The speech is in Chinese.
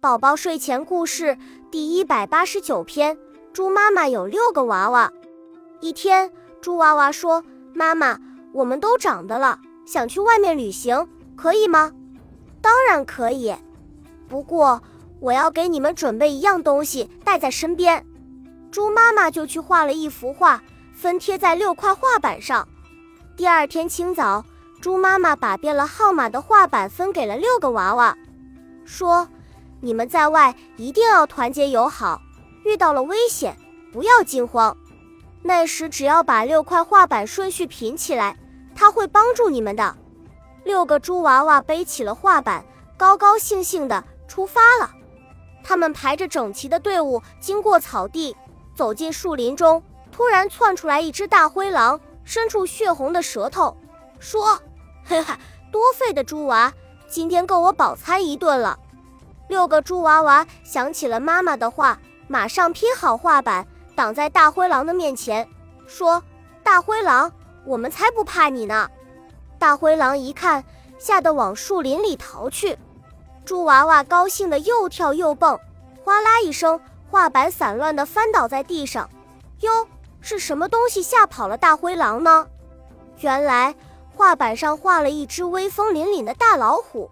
宝宝睡前故事第一百八十九篇：猪妈妈有六个娃娃。一天，猪娃娃说：“妈妈，我们都长大了，想去外面旅行，可以吗？”“当然可以，不过我要给你们准备一样东西带在身边。”猪妈妈就去画了一幅画，分贴在六块画板上。第二天清早，猪妈妈把变了号码的画板分给了六个娃娃，说。你们在外一定要团结友好，遇到了危险不要惊慌。那时只要把六块画板顺序拼起来，他会帮助你们的。六个猪娃娃背起了画板，高高兴兴地出发了。他们排着整齐的队伍，经过草地，走进树林中，突然窜出来一只大灰狼，伸出血红的舌头，说：“嘿哈，多费的猪娃，今天够我饱餐一顿了。”六个猪娃娃想起了妈妈的话，马上拼好画板，挡在大灰狼的面前，说：“大灰狼，我们才不怕你呢！”大灰狼一看，吓得往树林里逃去。猪娃娃高兴的又跳又蹦，哗啦一声，画板散乱的翻倒在地上。哟，是什么东西吓跑了大灰狼呢？原来画板上画了一只威风凛凛的大老虎。